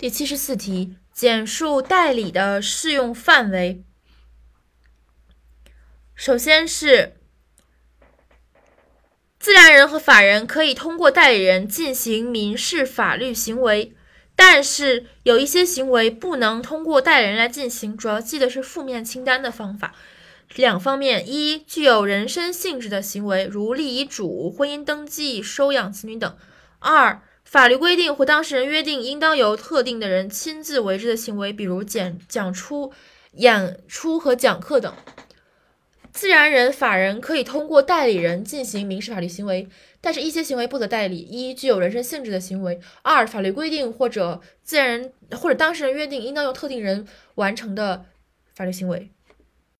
第七十四题，简述代理的适用范围。首先是自然人和法人可以通过代理人进行民事法律行为，但是有一些行为不能通过代理人来进行。主要记得是负面清单的方法。两方面：一、具有人身性质的行为，如立遗嘱、婚姻登记、收养子女等；二、法律规定或当事人约定应当由特定的人亲自为之的行为，比如讲讲出、演出和讲课等。自然人、法人可以通过代理人进行民事法律行为，但是一些行为不得代理：一、具有人身性质的行为；二、法律规定或者自然人或者当事人约定应当由特定人完成的法律行为。